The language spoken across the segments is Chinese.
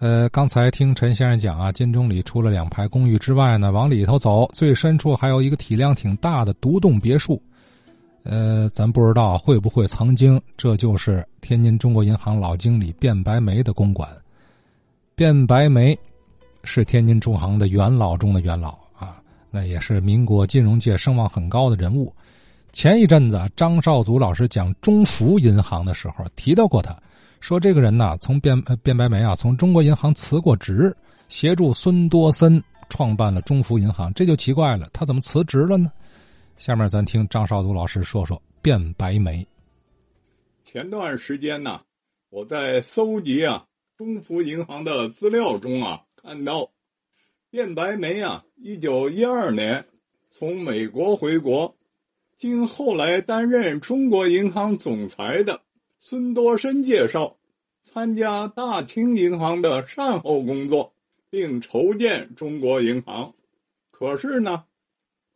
呃，刚才听陈先生讲啊，金钟里除了两排公寓之外呢，往里头走，最深处还有一个体量挺大的独栋别墅。呃，咱不知道会不会曾经这就是天津中国银行老经理卞白眉的公馆。卞白眉是天津中行的元老中的元老啊，那也是民国金融界声望很高的人物。前一阵子张少祖老师讲中福银行的时候提到过他。说这个人呢，从卞卞白眉啊，从中国银行辞过职，协助孙多森创办了中福银行，这就奇怪了，他怎么辞职了呢？下面咱听张少祖老师说说卞白眉。前段时间呢，我在搜集啊中福银行的资料中啊，看到卞白眉啊，一九一二年从美国回国，经后来担任中国银行总裁的。孙多深介绍，参加大清银行的善后工作，并筹建中国银行。可是呢，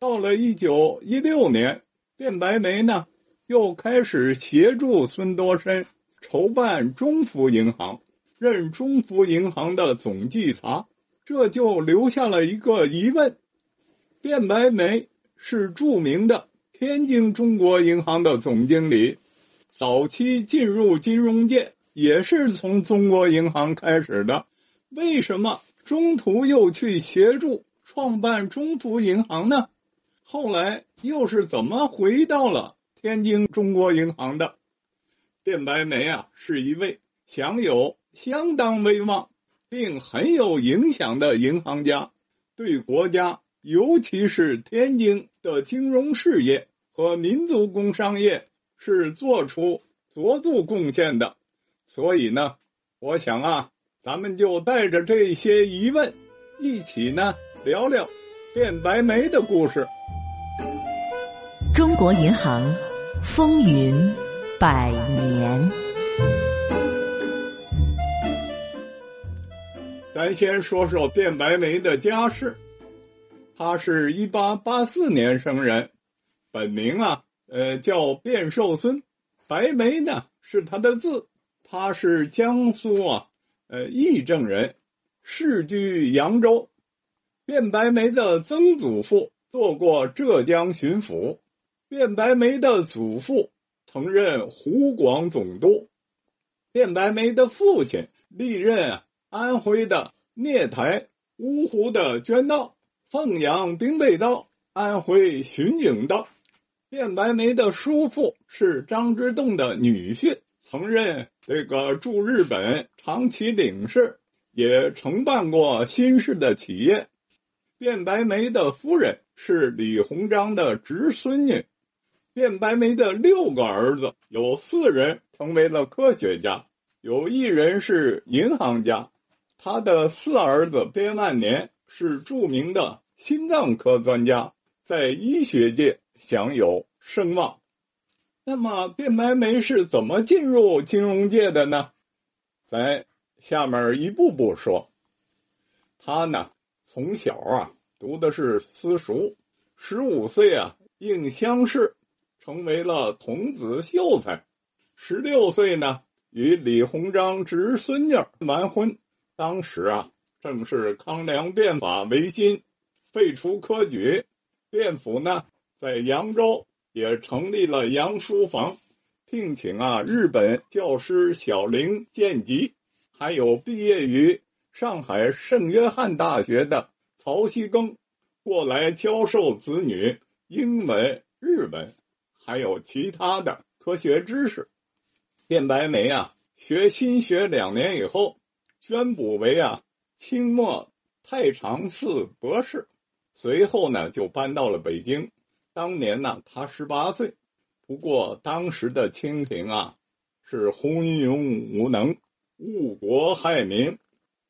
到了一九一六年，卞白眉呢又开始协助孙多深筹办中福银行，任中福银行的总稽查。这就留下了一个疑问：卞白眉是著名的天津中国银行的总经理。早期进入金融界也是从中国银行开始的，为什么中途又去协助创办中福银行呢？后来又是怎么回到了天津中国银行的？电白梅啊，是一位享有相当威望并很有影响的银行家，对国家，尤其是天津的金融事业和民族工商业。是做出卓著贡献的，所以呢，我想啊，咱们就带着这些疑问，一起呢聊聊变白梅的故事。中国银行风云百年，咱先说说卞白梅的家世。他是一八八四年生人，本名啊。呃，叫卞寿孙，白眉呢是他的字。他是江苏啊，呃，义正人，世居扬州。卞白眉的曾祖父做过浙江巡抚，卞白眉的祖父曾任湖广总督，卞白眉的父亲历任安徽的聂台、芜湖的捐道、凤阳兵备道、安徽巡警道。卞白眉的叔父是张之洞的女婿，曾任这个驻日本长崎领事，也承办过新式的企业。卞白眉的夫人是李鸿章的侄孙女。卞白眉的六个儿子有四人成为了科学家，有一人是银行家。他的四儿子卞万年是著名的心脏科专家，在医学界。享有声望，那么卞白眉是怎么进入金融界的呢？咱下面一步步说。他呢，从小啊读的是私塾，十五岁啊应乡试，成为了童子秀才。十六岁呢，与李鸿章侄孙女完婚。当时啊，正是康梁变法维新，废除科举，卞府呢。在扬州也成立了杨书房，聘请啊日本教师小林见吉，还有毕业于上海圣约翰大学的曹锡庚过来教授子女英文、日文，还有其他的科学知识。卞白眉啊，学新学两年以后，宣补为啊清末太常寺博士，随后呢就搬到了北京。当年呢，他十八岁，不过当时的清廷啊，是昏庸无能、误国害民。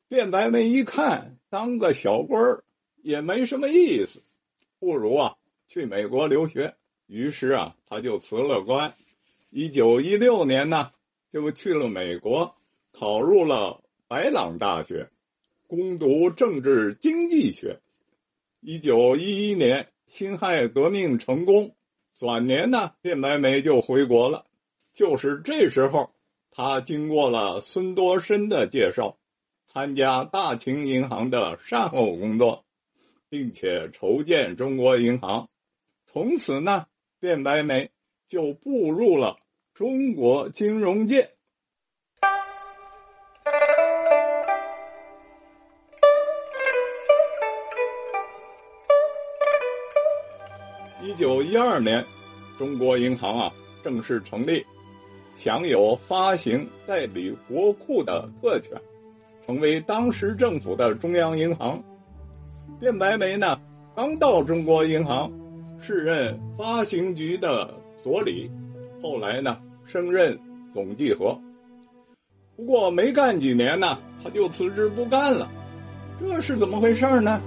卞白眉一看，当个小官儿也没什么意思，不如啊去美国留学。于是啊，他就辞了官。一九一六年呢，就去了美国，考入了白朗大学，攻读政治经济学。一九一一年。辛亥革命成功，转年呢，卞白眉就回国了。就是这时候，他经过了孙多深的介绍，参加大清银行的善后工作，并且筹建中国银行。从此呢，卞白眉就步入了中国金融界。九一二年，中国银行啊正式成立，享有发行代理国库的特权，成为当时政府的中央银行。卞白眉呢，刚到中国银行，是任发行局的所理，后来呢升任总计核。不过没干几年呢，他就辞职不干了，这是怎么回事呢？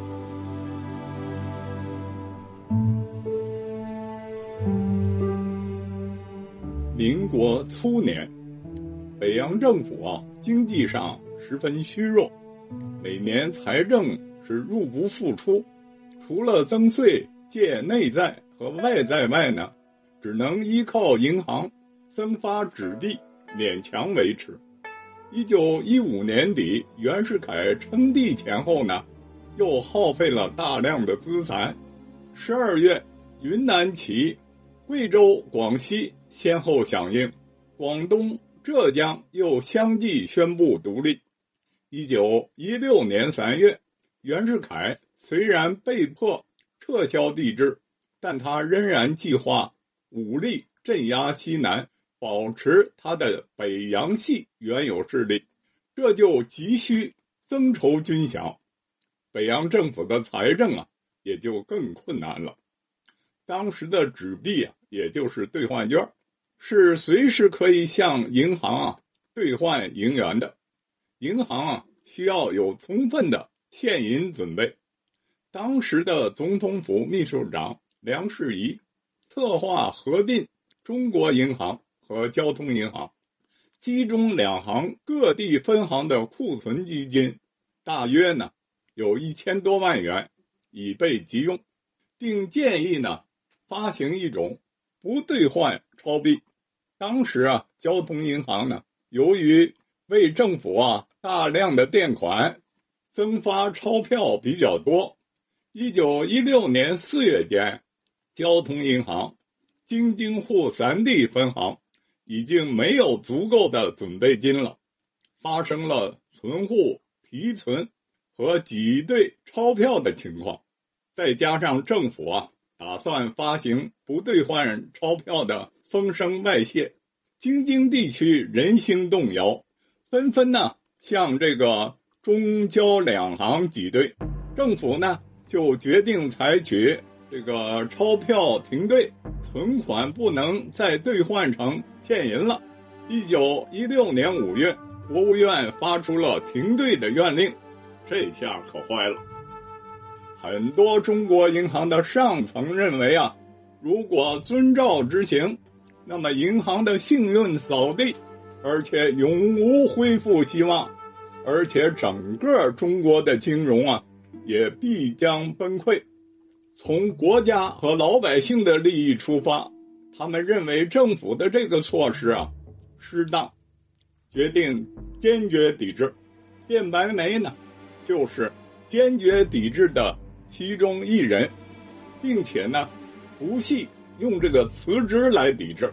国初年，北洋政府啊，经济上十分虚弱，每年财政是入不敷出，除了增税、借内债和外债外呢，只能依靠银行增发纸币勉强维持。一九一五年底，袁世凯称帝前后呢，又耗费了大量的资财。十二月，云南起。贵州、广西先后响应，广东、浙江又相继宣布独立。一九一六年三月，袁世凯虽然被迫撤销帝制，但他仍然计划武力镇压西南，保持他的北洋系原有势力，这就急需增筹军饷，北洋政府的财政啊也就更困难了。当时的纸币啊。也就是兑换券，是随时可以向银行啊兑换银元的。银行啊需要有充分的现银准备。当时的总统府秘书长梁士仪策划合并中国银行和交通银行，集中两行各地分行的库存基金，大约呢有一千多万元，以备急用，并建议呢发行一种。不兑换钞币，当时啊，交通银行呢，由于为政府啊大量的垫款，增发钞票比较多。一九一六年四月间，交通银行京津沪三地分行已经没有足够的准备金了，发生了存户提存和挤兑钞票的情况，再加上政府啊。打算发行不兑换钞票的风声外泄，京津地区人心动摇，纷纷呢向这个中交两行挤兑，政府呢就决定采取这个钞票停兑，存款不能再兑换成现银了。一九一六年五月，国务院发出了停兑的院令，这下可坏了。很多中国银行的上层认为啊，如果遵照执行，那么银行的信用扫地，而且永无恢复希望，而且整个中国的金融啊也必将崩溃。从国家和老百姓的利益出发，他们认为政府的这个措施啊适当，决定坚决抵制。变白眉呢，就是坚决抵制的。其中一人，并且呢，不惜用这个辞职来抵制。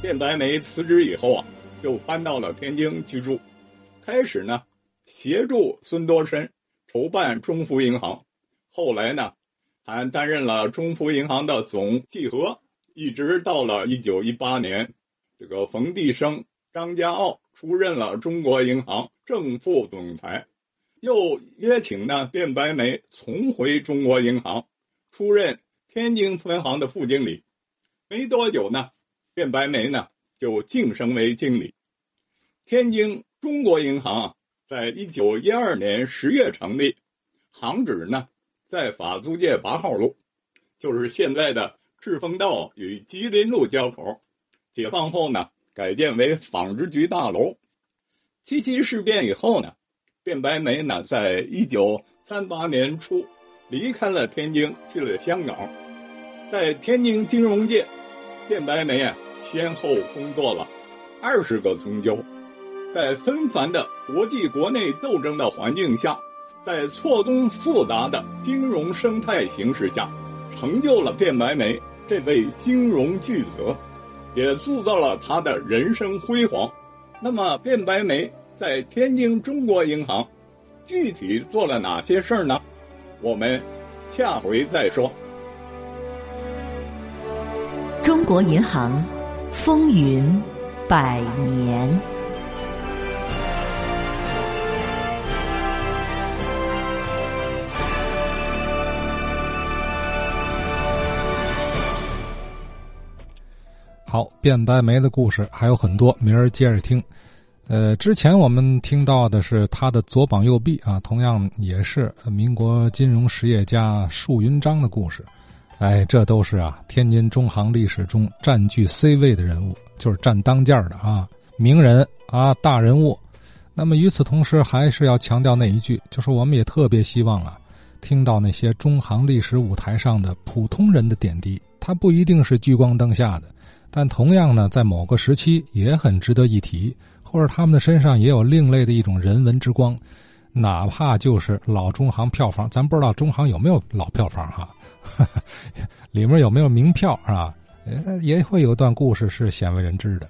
卞白眉辞职以后啊，就搬到了天津居住，开始呢协助孙多深筹办中孚银行，后来呢还担任了中孚银行的总计核，一直到了一九一八年。这个冯地生、张家傲出任了中国银行正副总裁，又约请呢卞白眉重回中国银行，出任天津分行的副经理。没多久呢，卞白眉呢就晋升为经理。天津中国银行在一九一二年十月成立，行址呢在法租界八号路，就是现在的赤峰道与吉林路交口。解放后呢，改建为纺织局大楼。七七事变以后呢，卞白眉呢，在一九三八年初离开了天津，去了香港。在天津金融界，卞白眉啊，先后工作了二十个春秋，在纷繁的国际国内斗争的环境下，在错综复杂的金融生态形势下，成就了卞白眉这位金融巨子，也塑造了他的人生辉煌。那么，卞白梅在天津中国银行具体做了哪些事儿呢？我们下回再说。中国银行风云百年。变，白眉的故事还有很多，明儿接着听。呃，之前我们听到的是他的左膀右臂啊，同样也是民国金融实业家束云章的故事。哎，这都是啊，天津中行历史中占据 C 位的人物，就是占当间的啊，名人啊，大人物。那么与此同时，还是要强调那一句，就是我们也特别希望啊，听到那些中行历史舞台上的普通人的点滴，他不一定是聚光灯下的。但同样呢，在某个时期也很值得一提，或者他们的身上也有另类的一种人文之光，哪怕就是老中行票房，咱不知道中行有没有老票房哈，里面有没有名票是吧？也会有段故事是鲜为人知的。